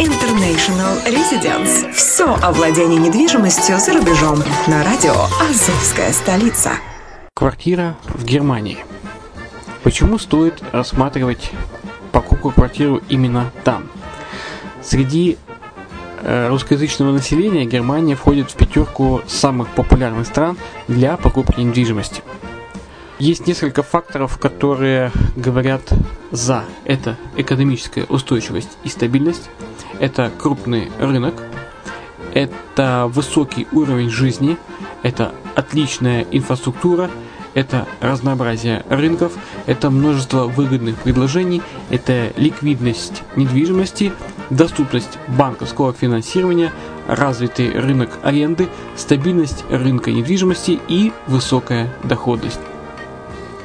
International Residence. Все о владении недвижимостью за рубежом. На радио «Азовская столица». Квартира в Германии. Почему стоит рассматривать покупку квартиру именно там? Среди э, русскоязычного населения Германия входит в пятерку самых популярных стран для покупки недвижимости. Есть несколько факторов, которые говорят за. Это экономическая устойчивость и стабильность, это крупный рынок, это высокий уровень жизни, это отличная инфраструктура, это разнообразие рынков, это множество выгодных предложений, это ликвидность недвижимости, доступность банковского финансирования, развитый рынок аренды, стабильность рынка недвижимости и высокая доходность.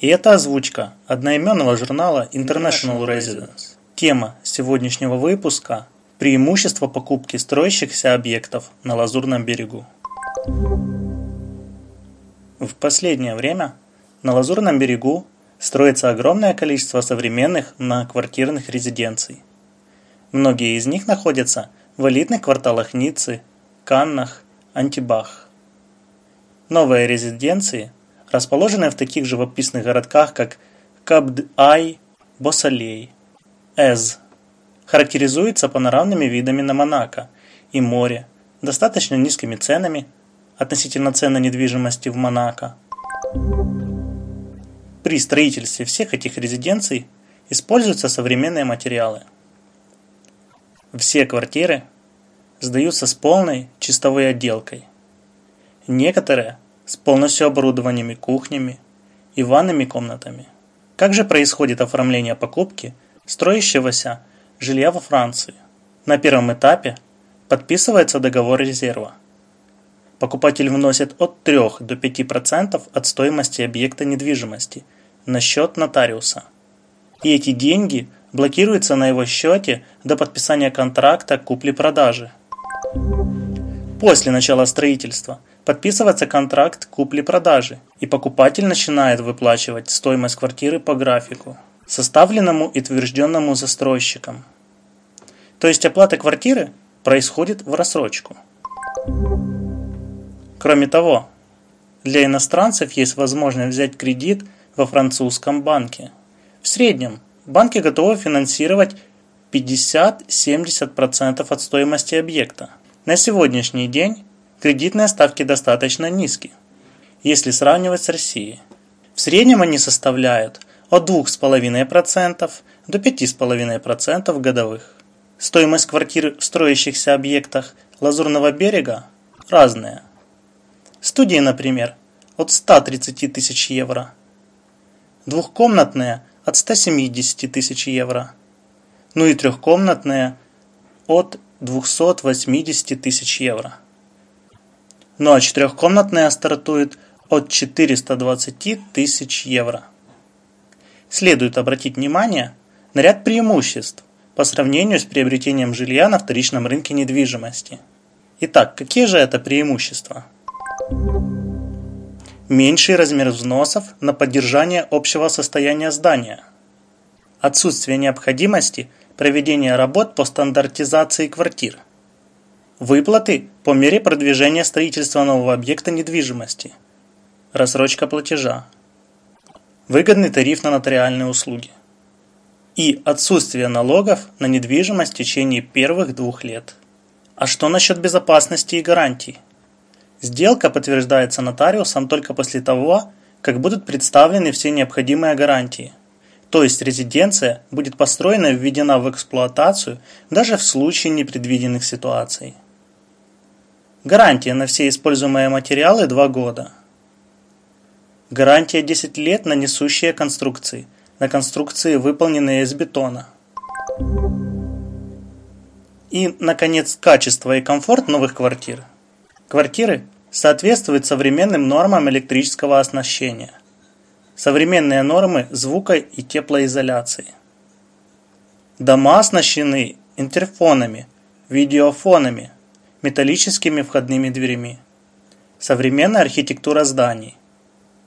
И это озвучка одноименного журнала International Residence. Тема сегодняшнего выпуска – преимущество покупки строящихся объектов на Лазурном берегу. В последнее время на Лазурном берегу строится огромное количество современных многоквартирных резиденций. Многие из них находятся в элитных кварталах Ниццы, Каннах, Антибах. Новые резиденции расположены в таких живописных городках, как Кабд-Ай, Босалей, Эз. Характеризуется панорамными видами на Монако и море, достаточно низкими ценами относительно цен на недвижимости в Монако. При строительстве всех этих резиденций используются современные материалы. Все квартиры сдаются с полной чистовой отделкой. Некоторые с полностью оборудованными кухнями и ванными комнатами. Как же происходит оформление покупки строящегося жилья во Франции? На первом этапе подписывается договор резерва. Покупатель вносит от 3 до 5% от стоимости объекта недвижимости на счет нотариуса. И эти деньги блокируются на его счете до подписания контракта купли-продажи. После начала строительства подписывается контракт купли-продажи, и покупатель начинает выплачивать стоимость квартиры по графику, составленному и утвержденному застройщиком. То есть оплата квартиры происходит в рассрочку. Кроме того, для иностранцев есть возможность взять кредит во французском банке. В среднем банки готовы финансировать 50-70% от стоимости объекта. На сегодняшний день кредитные ставки достаточно низкие, если сравнивать с Россией. В среднем они составляют от 2,5% до 5,5% годовых. Стоимость квартир в строящихся объектах Лазурного берега разная. Студии, например, от 130 тысяч евро. Двухкомнатные от 170 тысяч евро. Ну и трехкомнатные от 280 тысяч евро. Ну а четырехкомнатная стартует от 420 тысяч евро. Следует обратить внимание на ряд преимуществ по сравнению с приобретением жилья на вторичном рынке недвижимости. Итак, какие же это преимущества? Меньший размер взносов на поддержание общего состояния здания. Отсутствие необходимости проведения работ по стандартизации квартир – Выплаты по мере продвижения строительства нового объекта недвижимости. Рассрочка платежа. Выгодный тариф на нотариальные услуги. И отсутствие налогов на недвижимость в течение первых двух лет. А что насчет безопасности и гарантий? Сделка подтверждается нотариусом только после того, как будут представлены все необходимые гарантии. То есть резиденция будет построена и введена в эксплуатацию даже в случае непредвиденных ситуаций. Гарантия на все используемые материалы 2 года. Гарантия 10 лет на несущие конструкции, на конструкции, выполненные из бетона. И, наконец, качество и комфорт новых квартир. Квартиры соответствуют современным нормам электрического оснащения. Современные нормы звука и теплоизоляции. Дома оснащены интерфонами, видеофонами, металлическими входными дверями. Современная архитектура зданий.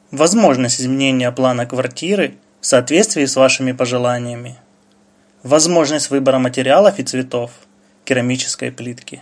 Возможность изменения плана квартиры в соответствии с вашими пожеланиями. Возможность выбора материалов и цветов керамической плитки.